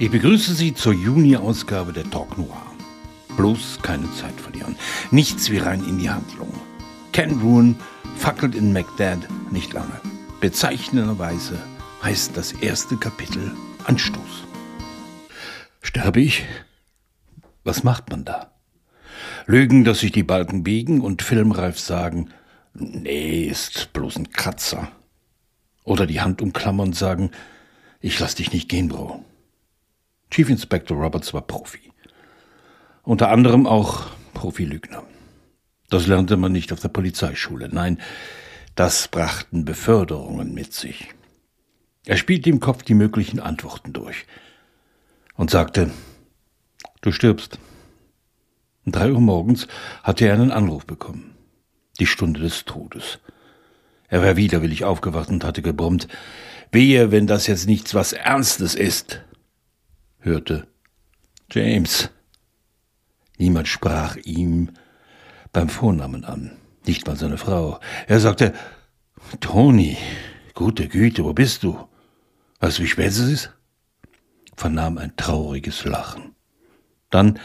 Ich begrüße Sie zur Juni-Ausgabe der Talk Noir. Bloß keine Zeit verlieren. Nichts wie rein in die Handlung. Ken Ruin fackelt in Macdad nicht lange. Bezeichnenderweise heißt das erste Kapitel Anstoß. Sterbe ich? Was macht man da? Lügen, dass sich die Balken biegen und filmreif sagen, nee, ist bloß ein Kratzer. Oder die Hand umklammern und sagen, ich lass dich nicht gehen, Bro. Chief Inspector Roberts war Profi. Unter anderem auch Profilügner. Das lernte man nicht auf der Polizeischule. Nein, das brachten Beförderungen mit sich. Er spielte im Kopf die möglichen Antworten durch und sagte, du stirbst. Um drei Uhr morgens hatte er einen Anruf bekommen. Die Stunde des Todes. Er war widerwillig aufgewacht und hatte gebrummt, wehe, wenn das jetzt nichts was Ernstes ist hörte. James. Niemand sprach ihm beim Vornamen an, nicht mal seine Frau. Er sagte, Toni, gute Güte, wo bist du? Weißt du, wie spät es ist? vernahm ein trauriges Lachen. Dann,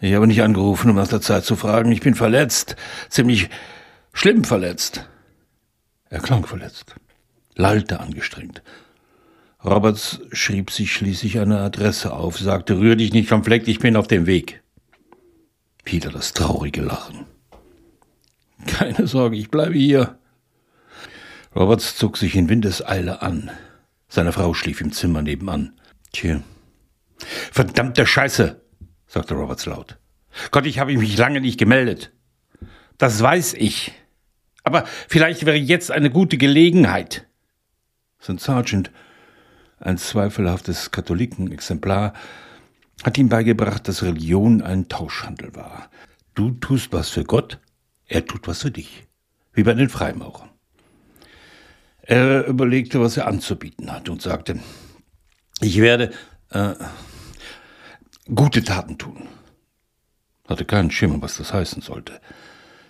ich habe nicht angerufen, um nach der Zeit zu fragen, ich bin verletzt, ziemlich schlimm verletzt. Er klang verletzt, lallte angestrengt, Roberts schrieb sich schließlich eine Adresse auf, sagte, rühr dich nicht vom Fleck, ich bin auf dem Weg. Wieder das traurige Lachen. Keine Sorge, ich bleibe hier. Roberts zog sich in Windeseile an. Seine Frau schlief im Zimmer nebenan. Tja. Verdammte Scheiße, sagte Roberts laut. Gott, ich habe mich lange nicht gemeldet. Das weiß ich. Aber vielleicht wäre jetzt eine gute Gelegenheit. Sein Sergeant ein zweifelhaftes Katholikenexemplar, hat ihm beigebracht, dass Religion ein Tauschhandel war. Du tust was für Gott, er tut was für dich. Wie bei den Freimaurern. Er überlegte, was er anzubieten hat und sagte, ich werde äh, gute Taten tun. Hatte keinen Schimmer, was das heißen sollte.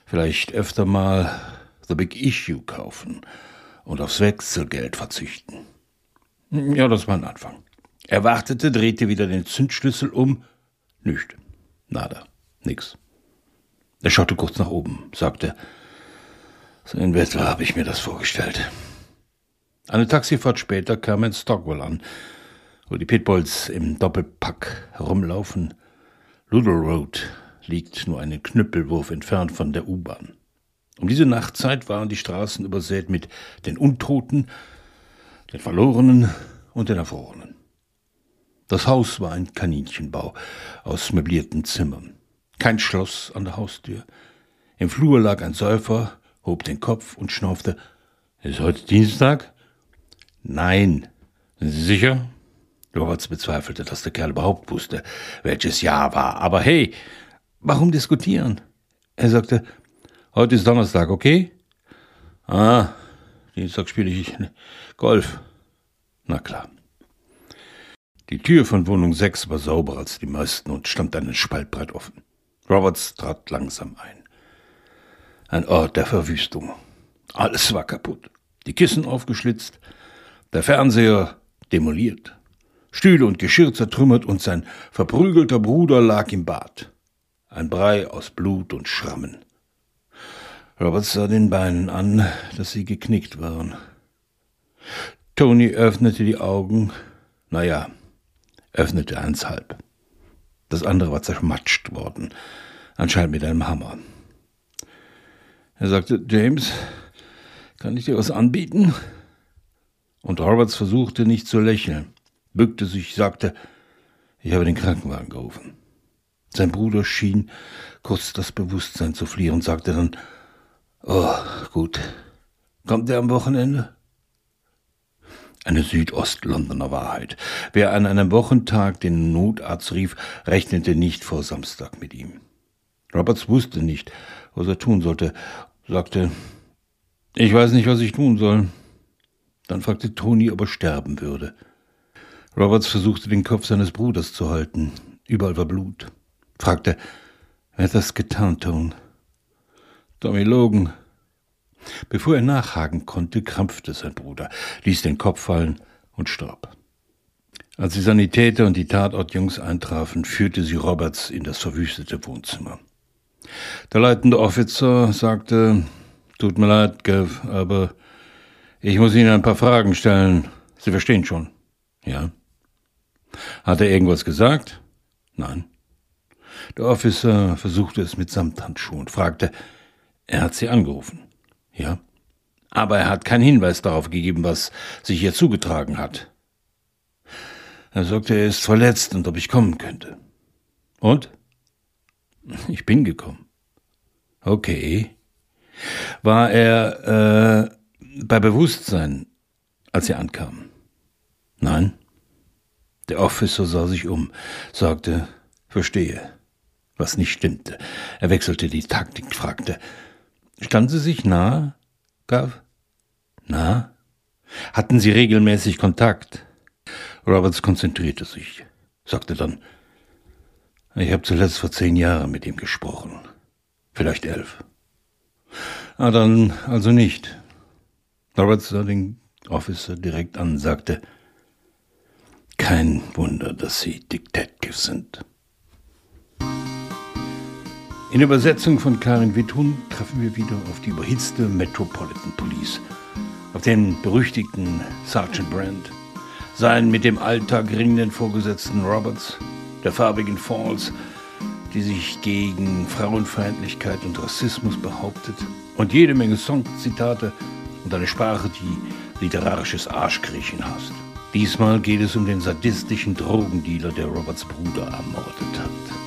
Vielleicht öfter mal The Big Issue kaufen und aufs Wechselgeld verzichten. Ja, das war ein Anfang. Er wartete, drehte wieder den Zündschlüssel um. Nicht. Nada. Nix. Er schaute kurz nach oben, sagte, so in etwa habe ich mir das vorgestellt. Eine Taxifahrt später kam er in Stockwell an, wo die Pitbulls im Doppelpack herumlaufen. Ludlow Road liegt nur einen Knüppelwurf entfernt von der U-Bahn. Um diese Nachtzeit waren die Straßen übersät mit den Untoten den Verlorenen und den Erfrorenen. Das Haus war ein Kaninchenbau aus möblierten Zimmern. Kein Schloss an der Haustür. Im Flur lag ein Säufer, hob den Kopf und schnaufte. Ist heute Dienstag? Nein. Sind Sie sicher? Lorenz bezweifelte, dass der Kerl überhaupt wusste, welches Jahr war. Aber hey, warum diskutieren? Er sagte, heute ist Donnerstag, okay? Ah, Dienstag spiele ich Golf. Na klar. Die Tür von Wohnung 6 war sauberer als die meisten und stand einen Spalt breit offen. Roberts trat langsam ein. Ein Ort der Verwüstung. Alles war kaputt. Die Kissen aufgeschlitzt, der Fernseher demoliert, Stühle und Geschirr zertrümmert und sein verprügelter Bruder lag im Bad. Ein Brei aus Blut und Schrammen. Robert sah den Beinen an, dass sie geknickt waren. Tony öffnete die Augen. Naja, öffnete eins halb. Das andere war zermatscht worden, anscheinend mit einem Hammer. Er sagte, James, kann ich dir was anbieten? Und Roberts versuchte nicht zu lächeln, bückte sich, sagte, ich habe den Krankenwagen gerufen. Sein Bruder schien kurz das Bewusstsein zu verlieren und sagte dann, Oh, gut. Kommt er am Wochenende? Eine Südostlondoner Wahrheit. Wer an einem Wochentag den Notarzt rief, rechnete nicht vor Samstag mit ihm. Roberts wusste nicht, was er tun sollte, sagte, ich weiß nicht, was ich tun soll. Dann fragte Toni, ob er sterben würde. Roberts versuchte den Kopf seines Bruders zu halten. Überall war Blut. Fragte, wer hat das getan, Tone? Tommy Logan. Bevor er nachhaken konnte, krampfte sein Bruder, ließ den Kopf fallen und starb. Als die Sanitäter und die Tatortjungs eintrafen, führte sie Roberts in das verwüstete Wohnzimmer. Der leitende Officer sagte, tut mir leid, Gav, aber ich muss Ihnen ein paar Fragen stellen. Sie verstehen schon. Ja. Hat er irgendwas gesagt? Nein. Der Officer versuchte es mit Samthandschuhen, fragte, er hat Sie angerufen. Ja. Aber er hat keinen Hinweis darauf gegeben, was sich hier zugetragen hat. Er sagte, er ist verletzt und ob ich kommen könnte. Und? Ich bin gekommen. Okay. War er äh, bei Bewusstsein, als Sie ankamen? Nein. Der Officer sah sich um, sagte, verstehe, was nicht stimmte. Er wechselte die Taktik, fragte, standen Sie sich nah, Gav? Nah? Hatten Sie regelmäßig Kontakt? Roberts konzentrierte sich, sagte dann, ich habe zuletzt vor zehn Jahren mit ihm gesprochen. Vielleicht elf. Ah, dann also nicht. Roberts sah den Officer direkt an, sagte, kein Wunder, dass Sie Detectives sind. In Übersetzung von Karin Wittun treffen wir wieder auf die überhitzte Metropolitan Police, auf den berüchtigten Sergeant Brand, seinen mit dem Alltag ringenden Vorgesetzten Roberts, der farbigen Falls, die sich gegen Frauenfeindlichkeit und Rassismus behauptet, und jede Menge Songzitate und eine Sprache, die literarisches Arschkriechen hasst. Diesmal geht es um den sadistischen Drogendealer, der Roberts Bruder ermordet hat.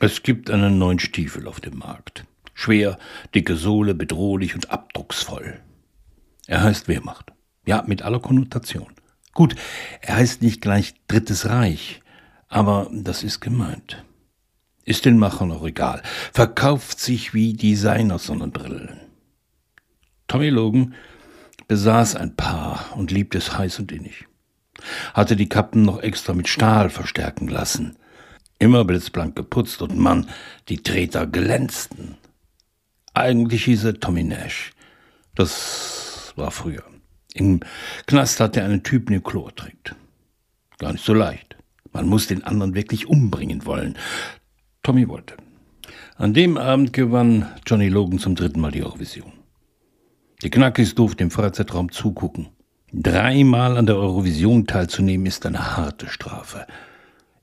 Es gibt einen neuen Stiefel auf dem Markt. Schwer, dicke Sohle, bedrohlich und abdrucksvoll. Er heißt Wehrmacht. Ja, mit aller Konnotation. Gut, er heißt nicht gleich Drittes Reich, aber das ist gemeint. Ist den Machern auch egal. Verkauft sich wie Designer-Sonnenbrillen. Tommy Logan besaß ein Paar und liebte es heiß und innig. Hatte die Kappen noch extra mit Stahl verstärken lassen. Immer blitzblank geputzt und Mann, die Treter glänzten. Eigentlich hieß er Tommy Nash. Das war früher. Im Knast hat er einen Typen, der Chlor trinkt. Gar nicht so leicht. Man muss den anderen wirklich umbringen wollen. Tommy wollte. An dem Abend gewann Johnny Logan zum dritten Mal die Eurovision. Die Knackis durften im Freizeitraum zugucken. Dreimal an der Eurovision teilzunehmen ist eine harte Strafe.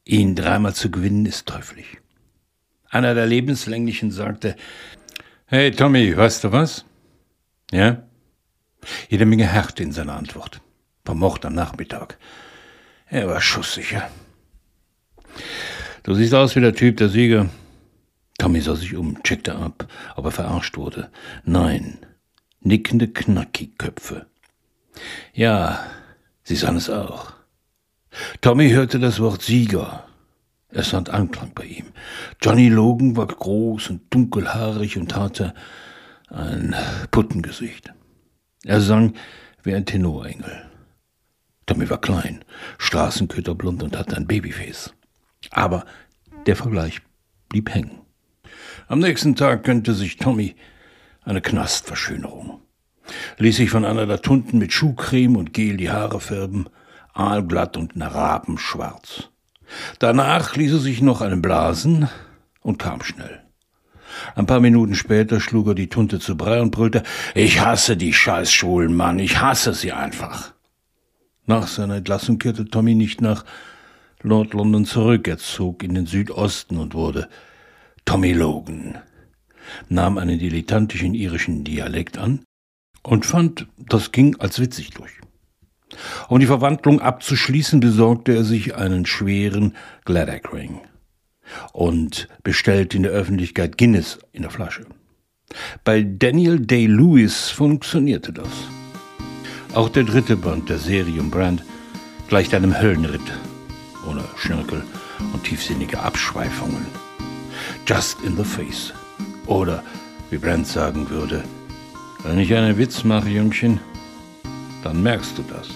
Ihn dreimal zu gewinnen ist teuflisch. Einer der Lebenslänglichen sagte, Hey Tommy, weißt du was? Ja? Jede Menge Härte in seiner Antwort. Vermocht am Nachmittag. Er war schusssicher. Du siehst aus wie der Typ, der Sieger. Tommy sah sich um, checkte ab, ob er verarscht wurde. Nein, nickende Knackiköpfe. Ja, sie sahen es auch. Tommy hörte das Wort Sieger. Es fand Anklang bei ihm. Johnny Logan war groß und dunkelhaarig und hatte ein Puttengesicht. Er sang wie ein Tenorengel. Tommy war klein, straßenköterblond und hatte ein Babyface. Aber der Vergleich blieb hängen. Am nächsten Tag gönnte sich Tommy eine Knastverschönerung. Ließ sich von einer der Tunden mit Schuhcreme und Gel die Haare färben, aalglatt und rabenschwarz. Danach ließ er sich noch einen blasen und kam schnell. Ein paar Minuten später schlug er die Tunte zu Brei und brüllte, ich hasse die scheiß schwulen Mann, ich hasse sie einfach. Nach seiner Entlassung kehrte Tommy nicht nach Lord London zurück, er zog in den Südosten und wurde Tommy Logan, nahm einen dilettantischen irischen Dialekt an und fand, das ging als witzig durch. Um die Verwandlung abzuschließen, besorgte er sich einen schweren Gladach Ring und bestellt in der Öffentlichkeit Guinness in der Flasche. Bei Daniel Day-Lewis funktionierte das. Auch der dritte Band der Serie um Brand gleicht einem Höllenritt, ohne Schnörkel und tiefsinnige Abschweifungen. Just in the face. Oder, wie Brand sagen würde, wenn ich einen Witz mache, Jüngchen, dann merkst du das.